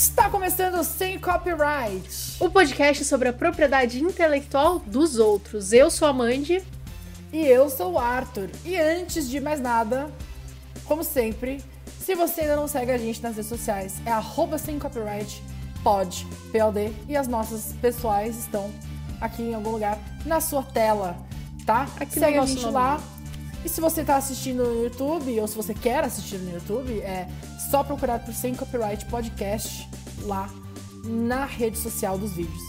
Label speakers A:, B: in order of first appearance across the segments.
A: Está começando sem copyright.
B: O podcast sobre a propriedade intelectual dos outros. Eu sou a Mandy.
A: E eu sou o Arthur. E antes de mais nada, como sempre, se você ainda não segue a gente nas redes sociais, é arroba sem copyright, pod, PLD. E as nossas pessoais estão aqui em algum lugar na sua tela, tá?
B: Aqui
A: Segue
B: no
A: a gente
B: nome.
A: lá. E se você tá assistindo no YouTube, ou se você quer assistir no YouTube, é só procurar por Sem Copyright Podcast lá na rede social dos vídeos,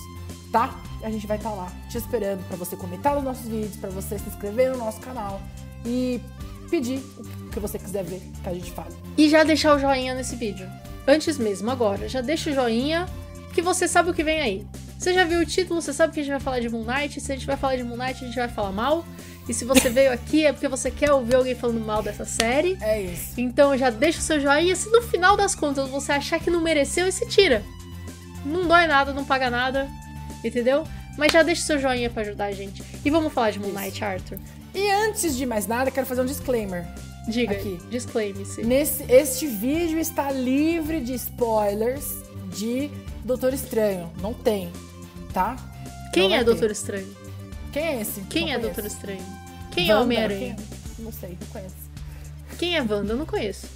A: tá? A gente vai estar lá te esperando pra você comentar nos nossos vídeos, pra você se inscrever no nosso canal e pedir o que você quiser ver que a gente fale.
B: E já deixar o joinha nesse vídeo. Antes mesmo, agora. Já deixa o joinha, que você sabe o que vem aí. Você já viu o título, você sabe que a gente vai falar de Moon Knight. Se a gente vai falar de Moon Knight, a gente vai falar mal. E se você veio aqui é porque você quer ouvir alguém falando mal dessa série.
A: É isso.
B: Então já deixa o seu joinha. Se no final das contas você achar que não mereceu, esse tira. Não dói nada, não paga nada. Entendeu? Mas já deixa o seu joinha pra ajudar a gente. E vamos falar de Moon Knight, Arthur.
A: E antes de mais nada, quero fazer um disclaimer.
B: Diga,
A: Aqui.
B: disclaimer-se.
A: Nesse, este vídeo está livre de spoilers de Doutor Estranho. Não tem, tá?
B: Quem
A: Não
B: é. Doutor Estranho?
A: Quem é esse?
B: Quem
A: Não
B: é
A: conheço.
B: Doutor Estranho? Quem é
A: Wanda?
B: Homem-Aranha?
A: Quem- Não sei, não conheço.
B: Quem é Wanda? Eu não conheço.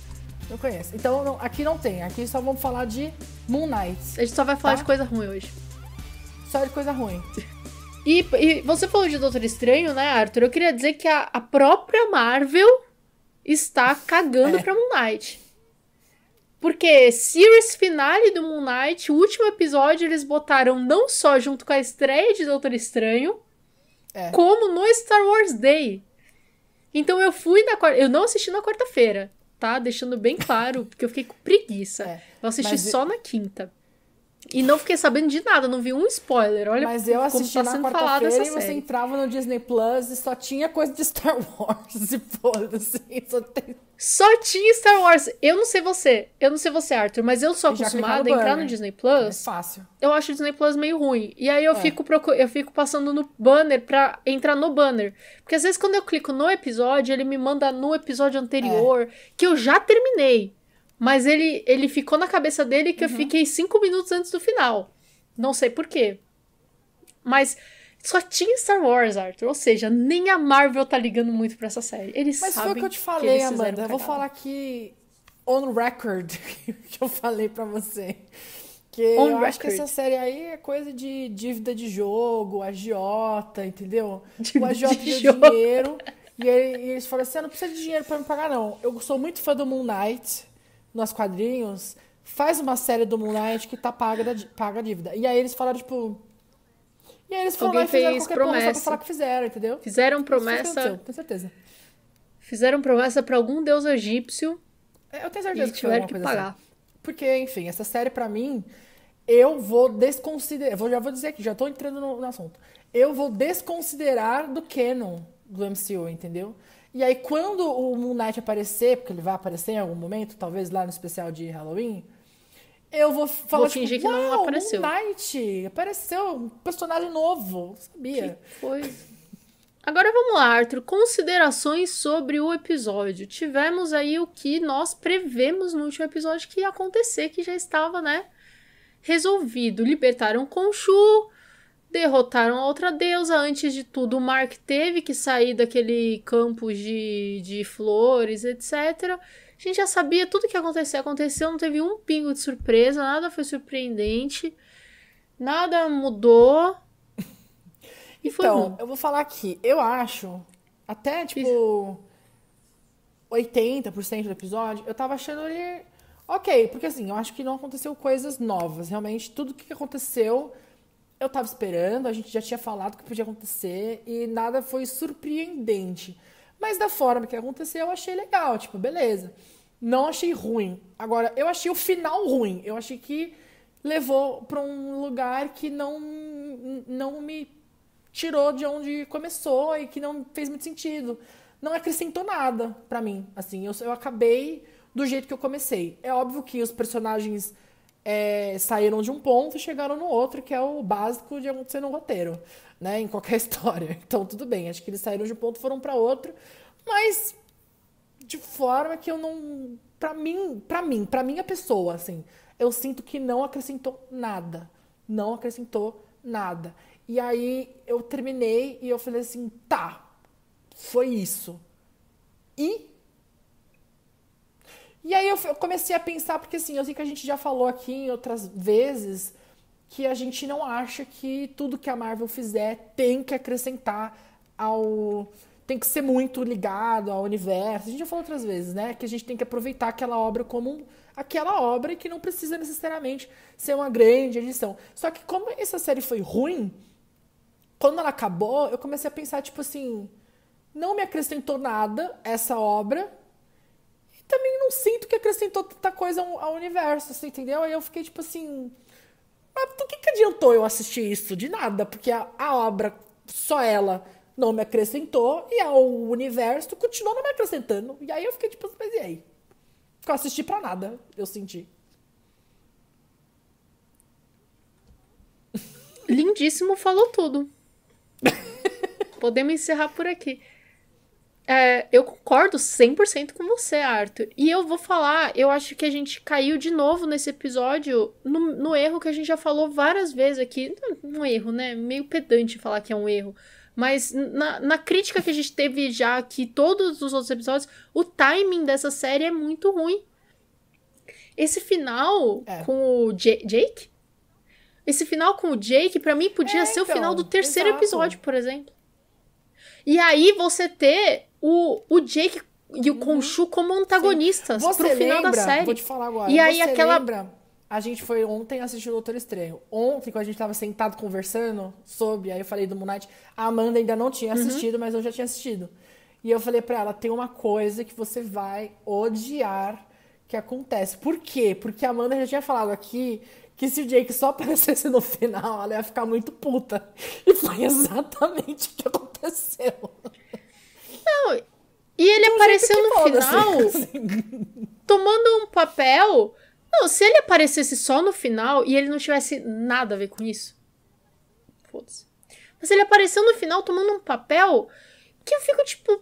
A: Não conheço. Então não- aqui não tem. Aqui só vamos falar de Moon Knight.
B: A gente só vai falar
A: Tá.
B: de coisa ruim hoje.
A: Só de coisa ruim.
B: E, e você falou de Doutor Estranho, né, Arthur? Eu queria dizer que a, a própria Marvel está cagando
A: É.
B: pra Moon Knight. Porque series finale do Moon Knight, o último episódio, eles botaram não só junto com a estreia de Doutor Estranho,
A: É.
B: como no Star Wars Day. Então eu fui na quarta. Eu não assisti na quarta-feira, tá? Deixando bem claro, porque eu fiquei com preguiça.
A: É.
B: Eu assisti
A: Mas
B: só na quinta. E não fiquei sabendo de nada, não vi um spoiler. Olha
A: Mas eu
B: como
A: assisti
B: tá
A: na quarta-feira e você entrava no Disney Plus e só tinha coisa de Star Wars. E foda-se. Só tem...
B: Só tinha Star Wars. Eu não sei você. Eu não sei você, Arthur, mas eu sou acostumada a entrar no Disney
A: É
B: Plus.
A: fácil.
B: Eu acho o Disney Plus meio ruim. E aí eu,
A: É.
B: fico eu fico passando no banner pra entrar no banner. Porque às vezes quando eu clico no episódio, ele me manda no episódio anterior, que eu já terminei. Mas ele, ele ficou na cabeça dele que eu
A: Uhum.
B: fiquei cinco minutos antes do final. Não sei por quê. Mas só tinha Star Wars, Arthur. Ou seja, nem a Marvel tá ligando muito pra essa série. Eles
A: Mas
B: sabem
A: foi o que eu te falei, Amanda. Eu vou falar aqui on record que eu falei pra você. Que
B: On
A: eu acho que
B: record.
A: essa série aí é coisa de dívida de jogo, agiota, entendeu?
B: Dívida
A: o agiota
B: de
A: deu
B: jogo.
A: dinheiro e, ele- e eles falaram assim: ah, não precisa de dinheiro pra me pagar, não. Eu sou muito fã do Moon Knight nos quadrinhos. Faz uma série do Moon Knight que tá paga, da, paga a dívida. E aí eles falaram, tipo. E aí eles foram lá
B: Alguém
A: e fizeram
B: fez
A: só pra
B: promessa.
A: falar que fizeram, entendeu?
B: Fizeram
A: que
B: promessa.
A: Tenho certeza.
B: Fizeram promessa pra algum deus egípcio
A: É, Eu tenho
B: e
A: certeza que foi
B: tiveram que
A: assim.
B: pagar.
A: Porque, enfim, essa série pra mim, eu vou desconsiderar. Vou, já vou dizer aqui, já tô entrando no, no assunto. Eu vou desconsiderar do canon do MCU, entendeu? E aí, quando o Moon Knight aparecer, porque ele vai aparecer em algum momento, talvez lá no especial de Halloween, eu vou falar
B: Vou
A: tipo,
B: fingir que não
A: "Uau,
B: apareceu."
A: Moon apareceu, um personagem novo, sabia.
B: Foi. Agora vamos lá, Arthur. Considerações sobre o episódio. Tivemos aí o que nós prevemos no último episódio que ia acontecer, que já estava, né? Resolvido. Libertaram Khonshu, derrotaram a outra deusa. Antes de tudo, o Mark teve que sair daquele campo de, de flores, etc. A gente já sabia tudo que ia acontecer. Aconteceu, não teve um pingo de surpresa, nada foi surpreendente. Nada mudou. E foi
A: Então, eu vou falar aqui. Eu acho, até tipo 80% do episódio, eu tava achando ele ok, porque assim, eu acho que não aconteceu coisas novas. Realmente, tudo que aconteceu, eu tava esperando, a gente já tinha falado que podia acontecer e nada foi surpreendente. Mas da forma que aconteceu, eu achei legal, tipo, beleza. Não achei ruim. Agora, eu achei o final ruim. Eu achei que levou pra um lugar que não não me tirou de onde começou e que não fez muito sentido. Não acrescentou nada pra mim. Assim, eu, eu acabei do jeito que eu comecei. É óbvio que os personagens é, saíram de um ponto e chegaram no outro, que é o básico de acontecer no roteiro, né? Em qualquer história. Então, tudo bem. Acho que eles saíram de um ponto foram pra outro. Mas, de forma que eu não. Pra mim, pra mim, pra minha pessoa, assim, eu sinto que não acrescentou nada. Não acrescentou nada. E aí eu terminei e eu falei assim, tá, foi isso. E e aí eu comecei a pensar, porque assim, eu sei que a gente já falou aqui em outras vezes que a gente não acha que tudo que a Marvel fizer tem que acrescentar ao. tem que ser muito ligado ao universo. A gente já falou outras vezes, né? Que a gente tem que aproveitar aquela obra como aquela obra e que não precisa necessariamente ser uma grande edição. Só que como essa série foi ruim, quando ela acabou, eu comecei a pensar, tipo assim, não me acrescentou nada essa obra também não sinto que acrescentou tanta coisa ao, ao universo, assim, entendeu? Aí eu fiquei tipo assim. Mas do que, que adiantou eu assistir isso? De nada, porque a, a obra, só ela, não me acrescentou, e o universo continuou não me acrescentando. E aí eu fiquei tipo, mas e aí? Eu assisti pra nada, eu senti.
B: Lindíssimo, falou tudo. Podemos encerrar por aqui. É, eu concordo 100% com você, Arthur. E eu vou falar, eu acho que a gente caiu de novo nesse episódio no, no erro que a gente já falou várias vezes aqui. Um erro, né? Meio pedante falar que é um erro. Mas na, na crítica que a gente teve já aqui, todos os outros episódios, o timing dessa série é muito ruim. Esse final é. com o J Jake? Esse final com o Jake, para mim, podia é, ser então, o final do terceiro exato. episódio, por exemplo. E aí você ter o, o Jake e o uhum. como antagonistas Sim. pro final
A: lembra,
B: da série.
A: Vou te falar agora. E aí aquela lembra, a gente foi ontem assistir o Doutor Estranho. Ontem, quando a gente tava sentado conversando sobre, aí eu falei do Moon Knight, a Amanda ainda não tinha uhum. assistido, uhum. mas eu já tinha assistido. E eu falei para ela, tem uma coisa que você vai odiar que acontece. Por quê? Porque a Amanda já tinha falado aqui que se o Jake só aparecesse no final, ela ia ficar muito puta. E foi exatamente o que aconteceu.
B: Não, e ele apareceu no final assim. tomando um papel. Não, se ele aparecesse só no final e ele não tivesse nada a ver com isso. Foda-se. Mas ele apareceu no final tomando um papel que eu fico tipo.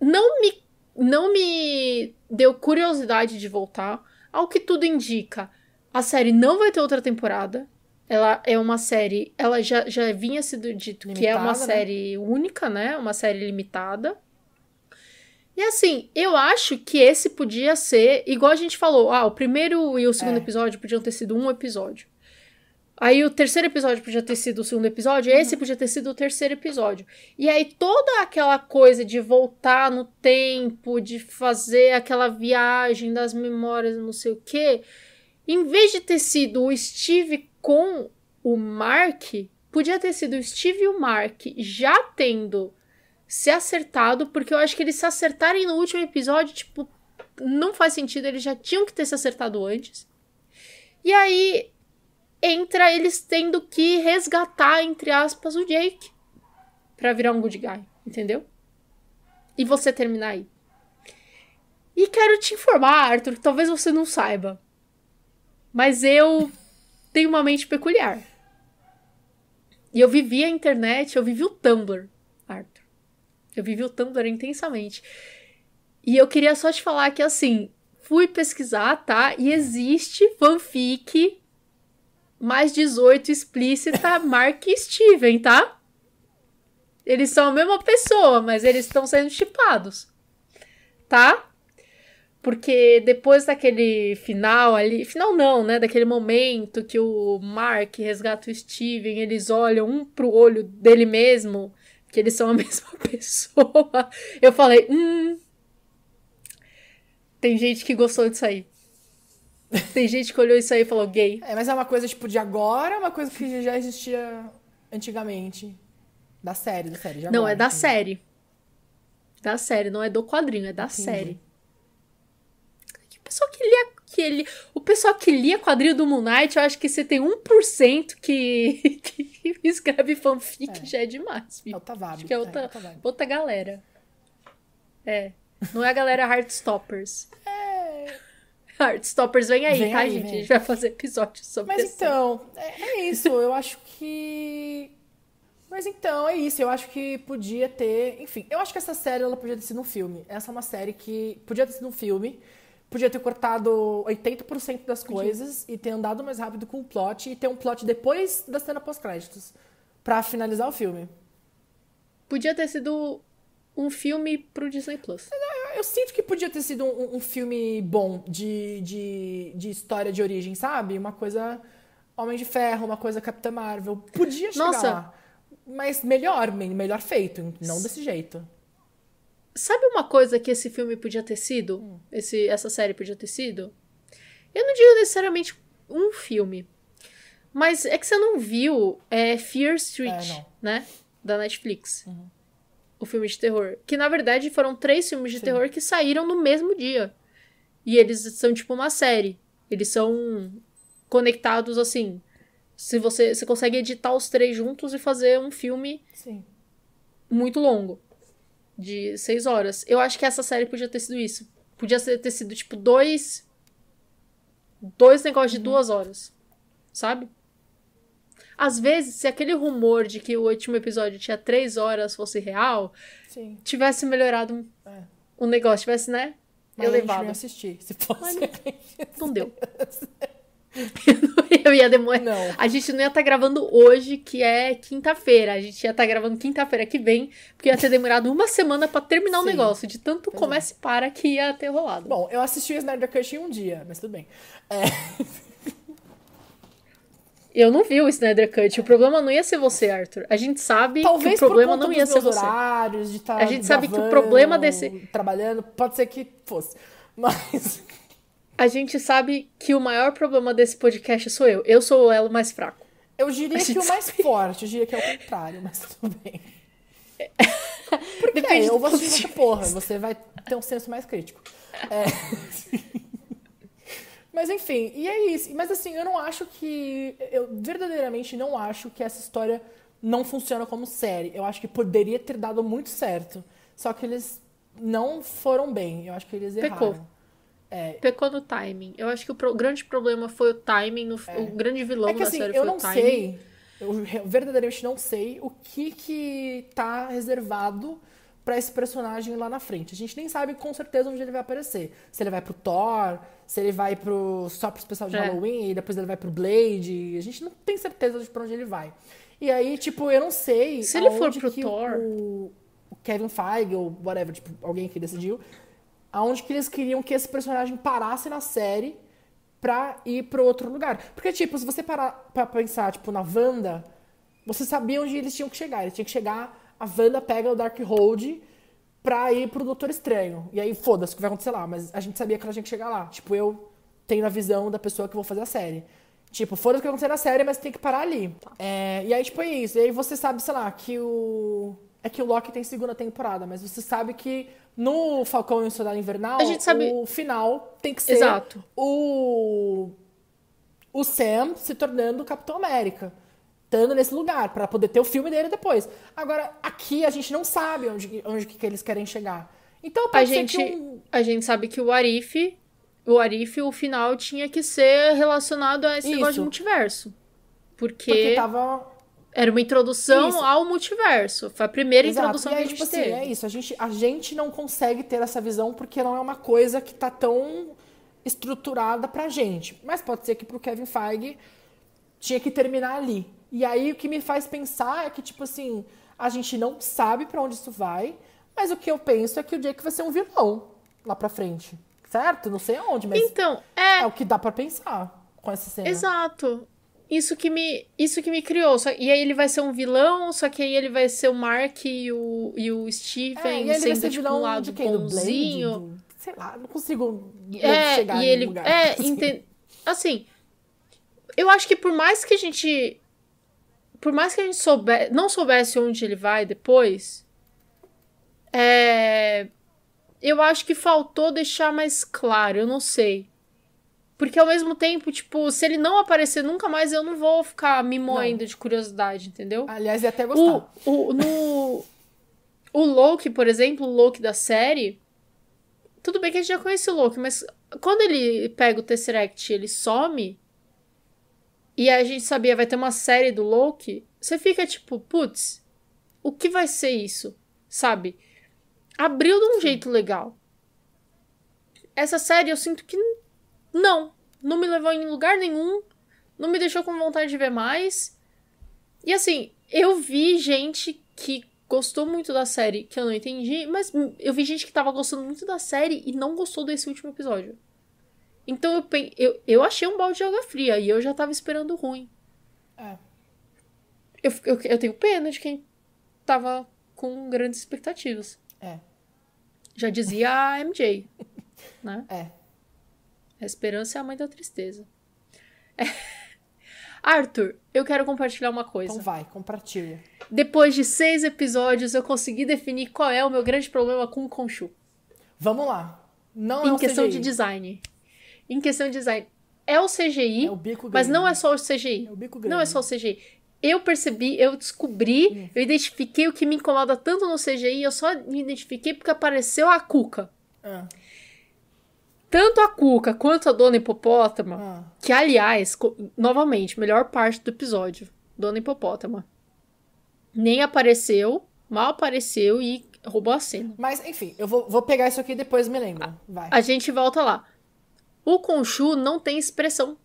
B: Não me. Não me deu curiosidade de voltar. Ao que tudo indica, a série não vai ter outra temporada. Ela é uma série. Ela já, já vinha sido dito limitada, que é uma né? série única, né? Uma série limitada. E assim, eu acho que esse podia ser, igual a gente falou, ah, o primeiro e o segundo é. episódio podiam ter sido um episódio. Aí o terceiro episódio podia ter sido o segundo episódio, uhum. esse podia ter sido o terceiro episódio. E aí toda aquela coisa de voltar no tempo, de fazer aquela viagem das memórias, não sei o quê, em vez de ter sido o Steve com o Mark, podia ter sido o Steve e o Mark já tendo se acertado, porque eu acho que eles se acertarem no último episódio, tipo, não faz sentido, eles já tinham que ter se acertado antes. E aí entra eles tendo que resgatar, entre aspas, o Jake para virar um good guy, entendeu? E você terminar aí. E quero te informar, Arthur, que talvez você não saiba. Mas eu tem uma mente peculiar. E eu vivi a internet, eu vivi o Tumblr, Arthur. Eu vivi o Tumblr intensamente. E eu queria só te falar que, assim, fui pesquisar, tá? E existe fanfic mais 18 explícita Mark e Steven, tá? Eles são a mesma pessoa, mas eles estão sendo chipados. Tá? Porque depois daquele final ali. Final não, né? Daquele momento que o Mark resgata o Steven, eles olham um pro olho dele mesmo, que eles são a mesma pessoa. Eu falei, hum. Tem gente que gostou disso aí. Tem gente que olhou isso aí e falou gay.
A: É, mas é uma coisa tipo de agora, é uma coisa que já existia antigamente. Da série, da série.
B: não, é da série. Da série, não é do quadrinho, é da Entendi. série pessoal que lia que ele, o pessoal que lia quadrinho do Moon Knight, eu acho que você tem 1% que, que escreve fanfic é. já é demais.
A: Viu? É outra vibe.
B: Acho que é outra, é, outra, outra galera. É. Não é a galera Heartstoppers. É. Heartstoppers vem aí, vem tá, aí, gente? Vem. A gente vai fazer episódio sobre
A: Mas então, é, é isso. eu acho que. Mas então, é isso. Eu acho que podia ter. Enfim, eu acho que essa série ela podia ter sido um filme. Essa é uma série que podia ter sido um filme. Podia ter cortado 80% das coisas e ter andado mais rápido com o plot e ter um plot depois da cena pós-créditos. Pra finalizar o filme.
B: Podia ter sido um filme pro Disney Plus.
A: Eu sinto que podia ter sido um, um filme bom de, de, de história de origem, sabe? Uma coisa Homem de Ferro, uma coisa Capitã Marvel. Podia chegar
B: Nossa.
A: lá. Mas melhor, melhor feito, não desse jeito.
B: Sabe uma coisa que esse filme podia ter sido? Esse, essa série podia ter sido? Eu não digo necessariamente um filme. Mas é que você não viu é, Fear Street,
A: É,
B: né? Da Netflix. O filme de terror. Que na verdade foram três filmes de
A: Sim.
B: terror que saíram no mesmo dia. E eles são tipo uma série. Eles são conectados assim. Se você, você consegue editar os três juntos e fazer um filme
A: Sim.
B: muito longo. De seis horas. Eu acho que essa série podia ter sido isso. Podia ter sido, tipo, dois. Dois negócios de duas horas. Sabe? Às vezes, se aquele rumor de que o último episódio tinha três horas fosse real,
A: Sim.
B: tivesse melhorado
A: É.
B: um negócio, tivesse, né?
A: Mas não
B: elevado.
A: ia assistir. Se fosse.
B: Não deu. Eu ia demorar.
A: Não.
B: A gente não ia estar gravando hoje, que é quinta-feira. A gente ia estar gravando quinta-feira que vem, porque ia ter demorado uma semana pra terminar o negócio. De tanto
A: Pois
B: começa e para que ia ter rolado.
A: Bom, eu assisti o Snyder Cut em um dia, mas tudo bem. É,
B: Eu não vi o Snyder Cut. O problema não ia ser você, Arthur. A gente sabe
A: talvez
B: que o problema não ia ser você.
A: horários, de estar
B: A gente sabe que o problema desse-
A: trabalhando, pode ser que fosse. Mas
B: A gente sabe que o maior problema desse podcast sou eu. Eu sou o elo mais fraco.
A: eu diria que o mais
B: sabe.
A: forte, eu diria que é o contrário, mas tudo bem. Porque
B: Depende
A: é, eu vou assistir essa porra, você vai ter um senso mais crítico. É. Mas enfim, e é isso. Mas assim, eu não acho que. Eu verdadeiramente não acho que essa história não funciona como série. Eu acho que poderia ter dado muito certo. Só que eles não foram bem. Eu acho que eles
B: Pecou.
A: É,
B: Pecou no timing. Eu acho que o pro- grande problema foi o timing. no- O grande vilão
A: É que
B: da
A: assim,
B: série
A: eu
B: foi
A: não
B: o timing.
A: sei, eu verdadeiramente não sei o que que tá reservado pra esse personagem lá na frente. A gente nem sabe com certeza onde ele vai aparecer. Se ele vai pro Thor, se ele vai pro só pro especial de
B: É.
A: Halloween, e depois ele vai pro Blade. A gente não tem certeza de pra onde ele vai. E aí, tipo, eu não sei
B: Se ele for pro Thor-
A: o, o Kevin Feige ou whatever, tipo, alguém que decidiu, aonde que eles queriam que esse personagem parasse na série pra ir pro outro lugar. Porque, tipo, se você parar pra pensar, tipo, na Wanda, você sabia onde eles tinham que chegar. Eles tinham que chegar, a Wanda pega o Darkhold pra ir pro Doutor Estranho. E aí, foda-se o que vai acontecer lá. Mas a gente sabia que ela tinha que chegar lá. Tipo, eu tenho a visão da pessoa que vou fazer a série. Tipo, foda-se o que vai acontecer na série, mas tem que parar ali. É, e aí, tipo, é isso. E aí você sabe, sei lá, que o... É que o Loki tem segunda temporada, mas você sabe que no Falcão e o Soldado Invernal,
B: sabe-
A: o final tem que ser
B: Exato.
A: o o Sam se tornando o Capitão América. Estando nesse lugar, pra poder ter o filme dele depois. Agora, aqui a gente não sabe onde, onde que eles querem chegar. Então
B: A gente,
A: um...
B: a gente sabe que o Arif, o Arif, o final tinha que ser relacionado a esse
A: Isso.
B: negócio de multiverso. Porque,
A: Porque tava...
B: era uma introdução
A: Isso.
B: ao multiverso. Foi a primeira
A: Exato.
B: introdução
A: aí,
B: que a gente
A: tipo assim,
B: teve.
A: é isso. A gente, a gente não consegue ter essa visão porque não é uma coisa que tá tão estruturada pra gente. Mas pode ser que pro Kevin Feige tinha que terminar ali. E aí o que me faz pensar é que, tipo assim, a gente não sabe pra onde isso vai, mas o que eu penso é que o Jake vai ser um vilão lá pra frente. Certo? Não sei aonde, mas
B: Então, é,
A: é o que dá pra pensar com essa cena.
B: Exato. Isso que me, isso que me criou. Só- e aí ele vai ser um vilão, só que aí ele vai ser o Mark e o, e o
A: É,
B: Steven
A: e ele vai
B: sendo tipo um lado
A: de quem? Do Blade?
B: bonzinho.
A: Do- sei lá, não consigo
B: É,
A: chegar
B: e ele.
A: lugar.
B: É,
A: assim.
B: assim. Eu acho que por mais que a gente. Por mais que a gente souber, não soubesse onde ele vai depois. É. Eu acho que faltou deixar mais claro, eu não sei. Porque ao mesmo tempo, tipo, se ele não aparecer nunca mais, eu não vou ficar me moendo de curiosidade, entendeu?
A: Aliás, ia até
B: O,
A: gostar.
B: o, no, o Loki, por exemplo, o Loki da série. Tudo bem que a gente já conhece o Loki, mas quando ele pega o Tesseract e ele some. E a gente sabia, vai ter uma série do Loki. Você fica tipo, putz, o que vai ser isso? Sabe? Abriu de um jeito legal. Essa série eu sinto que não. Não me levou em lugar nenhum. Não me deixou com vontade de ver mais. E assim, eu vi gente que gostou muito da série, que eu não entendi, mas eu vi gente que tava gostando muito da série e não gostou desse último episódio. Então eu, eu, eu achei um balde de água fria e eu já tava esperando ruim.
A: É.
B: Eu, eu, eu tenho pena de quem tava com grandes expectativas.
A: É.
B: Já dizia a MJ, né?
A: É.
B: A esperança é a mãe da tristeza. É. Arthur, eu quero compartilhar uma coisa.
A: Então vai, compartilha.
B: Depois de seis episódios, eu consegui definir qual é o meu grande problema com o Khonshu.
A: Vamos lá. Não
B: em
A: é o
B: questão
A: CGI.
B: de design. Em questão de design. É o CGI,
A: É o bico
B: mas
A: grande.
B: não é só o CGI.
A: É o bico
B: Não é
A: grande.
B: só o CGI. Eu percebi, eu descobri, eu identifiquei o que me incomoda tanto no CGI, eu só me identifiquei porque apareceu a Cuca.
A: Ah,
B: Tanto a Cuca quanto a Dona Hipopótama,
A: ah.
B: que aliás, novamente, melhor parte do episódio, Dona Hipopótama. Nem apareceu, mal apareceu e roubou a cena.
A: Mas, enfim, eu vou, vou pegar isso aqui e depois me lembro. Vai.
B: A gente volta lá. O Khonshu não tem expressão.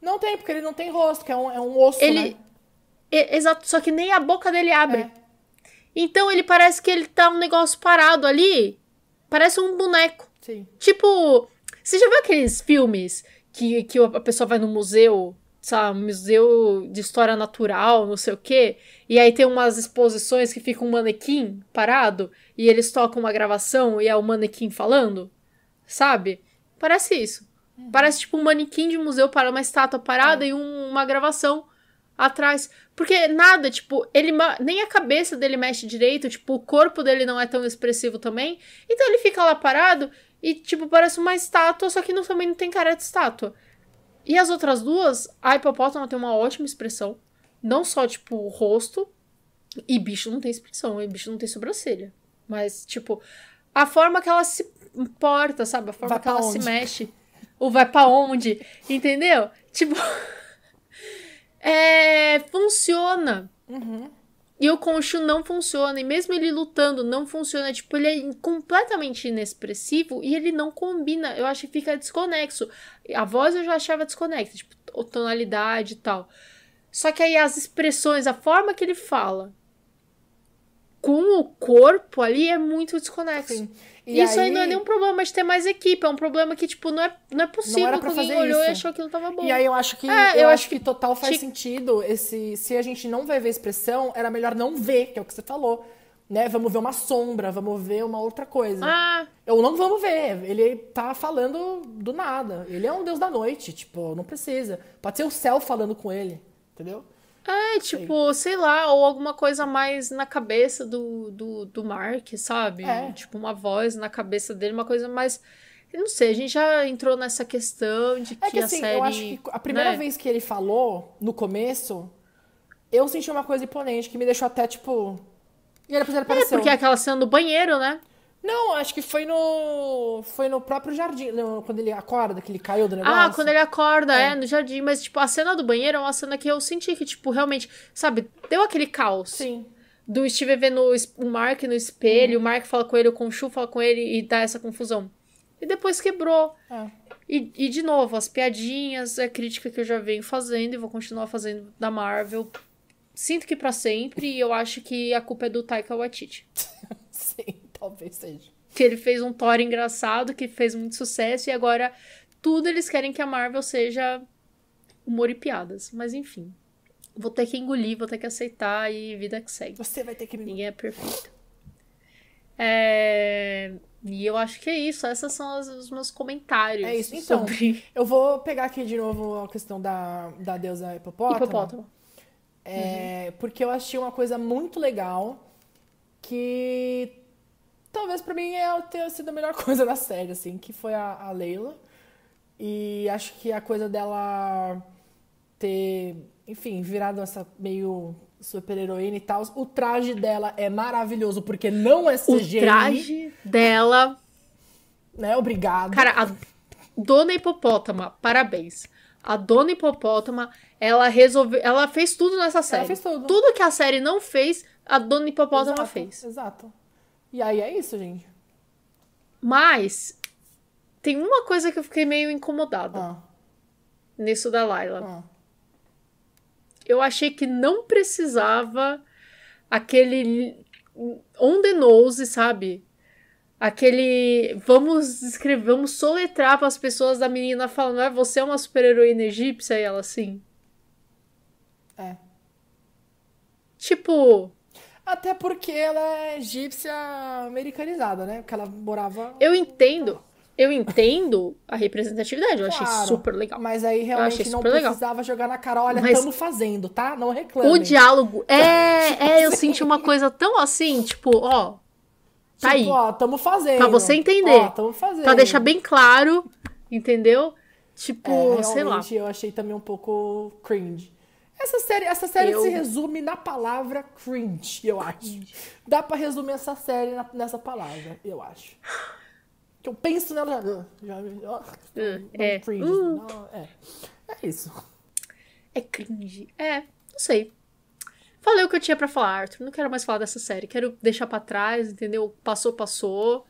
A: Não tem, porque ele não tem rosto, que é um, é um osso,
B: Ele.
A: né?
B: É, exato, só que nem a boca dele abre.
A: É.
B: Então ele parece que ele tá um negócio parado ali. Parece um boneco.
A: Sim.
B: Tipo, você já viu aqueles filmes que, que a pessoa vai no museu, sabe, museu de história natural, não sei o quê, e aí tem umas exposições que fica um manequim parado e eles tocam uma gravação e é o manequim falando, sabe? Parece isso. Parece tipo um manequim de museu para uma estátua parada e um- uma gravação atrás. Porque nada, tipo, ele nem a cabeça dele mexe direito, tipo, o corpo dele não é tão expressivo também. Então ele fica lá parado e, tipo, parece uma estátua, só que não, também não tem cara de estátua. E as outras duas, a hipopótamo tem uma ótima expressão. Não só, tipo, o rosto. E bicho não tem expressão, e bicho não tem sobrancelha. Mas, tipo, a forma que ela se importa, sabe? A forma
A: Vai
B: que ela se
A: onde?
B: mexe. Ou vai pra onde, entendeu? Tipo. é. Funciona.
A: Uhum.
B: E o Khonshu não funciona. E mesmo ele lutando, não funciona. Tipo, ele é completamente inexpressivo e ele não combina. Eu acho que fica desconexo. A voz eu já achava desconecta, tipo, tonalidade e tal. Só que aí as expressões, a forma que ele fala com o corpo ali é muito desconexo.
A: Sim.
B: E isso aí... não é nenhum problema de ter mais equipe, é um problema que, tipo, não é, não é possível
A: era
B: que alguém olhou e
A: isso.
B: achou que aquilo tava bom.
A: E aí eu acho que
B: É,
A: eu,
B: eu
A: acho
B: acho
A: que total faz
B: tinha-
A: sentido esse se a gente não vai ver expressão, era melhor não ver, que é o que você falou, né? Vamos ver uma sombra, vamos ver uma outra coisa.
B: Ah,
A: Ou não vamos ver, ele tá falando do nada. Ele é um deus da noite, tipo, não precisa. Pode ser o céu falando com ele, entendeu?
B: É, tipo, sei lá, ou alguma coisa mais na cabeça do, do, do Mark, sabe?
A: É.
B: Tipo, uma voz na cabeça dele, uma coisa mais. Eu não sei, a gente já entrou nessa questão de que,
A: É que
B: a
A: assim,
B: série.
A: eu acho que a primeira
B: né?
A: vez que ele falou, no começo, eu senti uma coisa imponente que me deixou até, tipo. E aí depois ele
B: É, porque é aquela cena do banheiro, né?
A: Não, acho que foi no. Foi no próprio jardim, no- quando ele acorda, que ele caiu do negócio.
B: Ah, quando ele acorda, é.
A: É.
B: no jardim. Mas, tipo, a cena do banheiro é uma cena que eu senti que, tipo, realmente, sabe, deu aquele caos.
A: Sim.
B: Do Steve vendo o Mark no espelho, o Mark fala com ele, o Conchu fala com ele e dá essa confusão. E depois quebrou.
A: É.
B: E, e, de novo, as piadinhas, a crítica que eu já venho fazendo e vou continuar fazendo da Marvel. Sinto que pra sempre, e eu acho que a culpa é do Taika Waititi.
A: Talvez seja.
B: Que ele fez um Thor engraçado, que fez muito sucesso, e agora tudo eles querem que a Marvel seja humor e piadas. Mas enfim, vou ter que engolir, vou ter que aceitar e vida que segue.
A: Você vai ter que me.
B: Ninguém é perfeito. É... E eu acho que é isso. Esses são os, os meus comentários
A: É isso. Então,
B: sobre
A: eu vou pegar aqui de novo a questão da, da deusa hipopótamo.
B: hipopótamo.
A: É, Porque eu achei uma coisa muito legal que talvez pra mim é ter sido a melhor coisa da série, assim, que foi a, a Leila. E acho que a coisa dela ter, enfim, virado essa meio super-heroína e tal. O traje dela é maravilhoso, porque não é
B: O
A: CGI.
B: traje dela.
A: Né? Obrigado.
B: Cara, a Dona Hipopótama, parabéns. A Dona Hipopótama, ela resolveu. Ela fez tudo nessa série.
A: fez tudo.
B: Tudo que a série não fez, a Dona Hipopótama
A: Exato,
B: fez.
A: Exato. E aí é isso, gente.
B: Mas tem uma coisa que eu fiquei meio incomodada
A: Ah,
B: nisso da Layla.
A: ah.
B: Eu achei que não precisava aquele on the nose, sabe? Aquele vamos escrever, vamos soletrar para as pessoas da menina falando, ah, você é uma super-heroína egípcia e ela assim.
A: É.
B: Tipo,
A: Até porque ela é egípcia americanizada, né? Porque ela morava.
B: eu entendo, eu entendo a representatividade, eu achei
A: Claro,
B: super legal.
A: Mas aí
B: achei
A: realmente não
B: super legal.
A: precisava jogar na cara, olha,
B: Mas-
A: estamos fazendo, tá? Não reclame.
B: O diálogo é, é, eu senti uma coisa tão assim, tipo, ó, tá aí.
A: Tipo, ó, tamo fazendo.
B: Pra você entender.
A: Ó, tamo fazendo.
B: Pra deixar bem claro, entendeu? Tipo,
A: É,
B: sei lá.
A: eu achei também um pouco cringe. Essa série, essa série
B: Eu-
A: se resume na palavra cringe, eu acho. Dá pra resumir essa série na- nessa palavra, eu acho. Que eu penso nela. Já, já, ó,
B: é.
A: cringe.
B: Uh.
A: Não, é. é isso.
B: É cringe. É, não sei. Falei o que eu tinha pra falar, Arthur. Não quero mais falar dessa série. Quero deixar pra trás, entendeu? Passou, passou.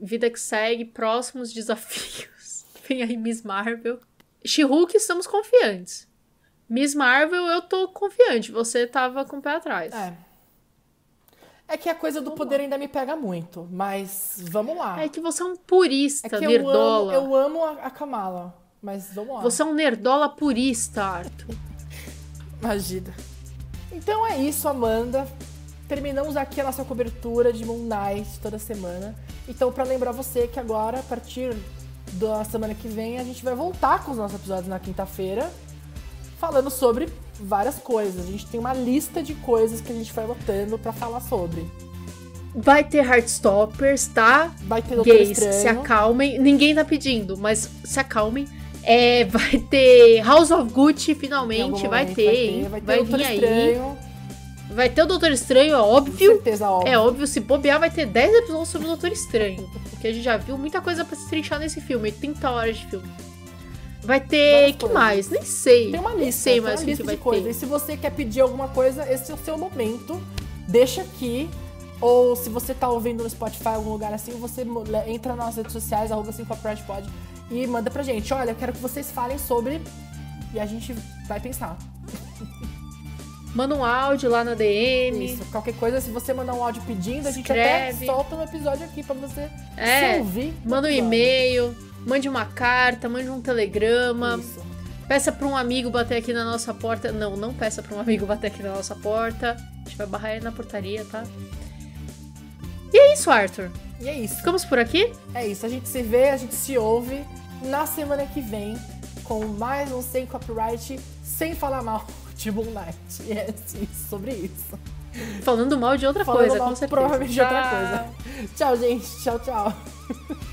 B: Vida que segue, próximos desafios. Vem aí Miss Marvel. She-Hulk, estamos confiantes. Miss Marvel, eu tô confiante. Você tava com o pé atrás.
A: É. É que a coisa do poder ainda me pega muito, mas vamos lá.
B: É que você é um purista,
A: É que eu amo,
B: nerdola.
A: eu amo a, a Kamala, mas vamos lá.
B: Você é um nerdola purista, Arthur.
A: Imagina. Então é isso, Amanda. Terminamos aqui a nossa cobertura de Moon Knight toda semana. Então, pra lembrar você que agora, a partir da semana que vem, a gente vai voltar com os nossos episódios na quinta-feira, falando sobre várias coisas. A gente tem uma lista de coisas que a gente vai botando pra falar sobre.
B: Vai ter Heartstoppers, tá?
A: Vai ter Doutor
B: Gays,
A: Estranho.
B: se acalmem. Ninguém tá pedindo, mas se acalmem. É, vai ter House of Gucci, finalmente. Vai ter, hein?
A: Vai ter,
B: Vai
A: Doutor
B: vir aí.
A: Estranho.
B: Vai ter o Doutor Estranho, é
A: Com
B: óbvio.
A: certeza, óbvio.
B: É óbvio, se bobear, vai ter 10 episódios sobre o Doutor Estranho. Porque a gente já viu muita coisa pra se trinchar nesse filme. 30 horas de filme. Vai ter. Que mais? Nem sei.
A: Tem uma
B: Nem
A: lista,
B: sei
A: tem
B: mais o que, que vai
A: de coisas.
B: ter.
A: E se você quer pedir alguma coisa, esse é o seu momento. Deixa aqui. Ou se você tá ouvindo no Spotify, algum lugar assim, você entra nas redes sociais, arroba 5pod e manda pra gente. Olha, eu quero que vocês falem sobre. E a gente vai pensar.
B: Manda um áudio lá na DM.
A: Isso. Qualquer coisa, se você mandar um áudio pedindo, a gente até
B: Escreve.
A: solta um episódio aqui pra você
B: É,
A: se ouvir.
B: Manda um e-mail, mande uma carta, mande um telegrama.
A: Isso.
B: Peça pra um amigo bater aqui na nossa porta. Não, não peça pra um amigo bater aqui na nossa porta. A gente vai barrar ele na portaria, tá? E é isso, Arthur.
A: E é isso.
B: Ficamos por aqui?
A: É isso, a gente se vê, a gente se ouve na semana que vem com mais um Sem Copyright, sem falar mal de Moon Knight. E é assim, sobre isso.
B: Falando mal de outra
A: Falando
B: coisa,
A: mal,
B: com certeza.
A: provavelmente de outra
B: Tchau.
A: coisa. Tchau, gente. Tchau, tchau.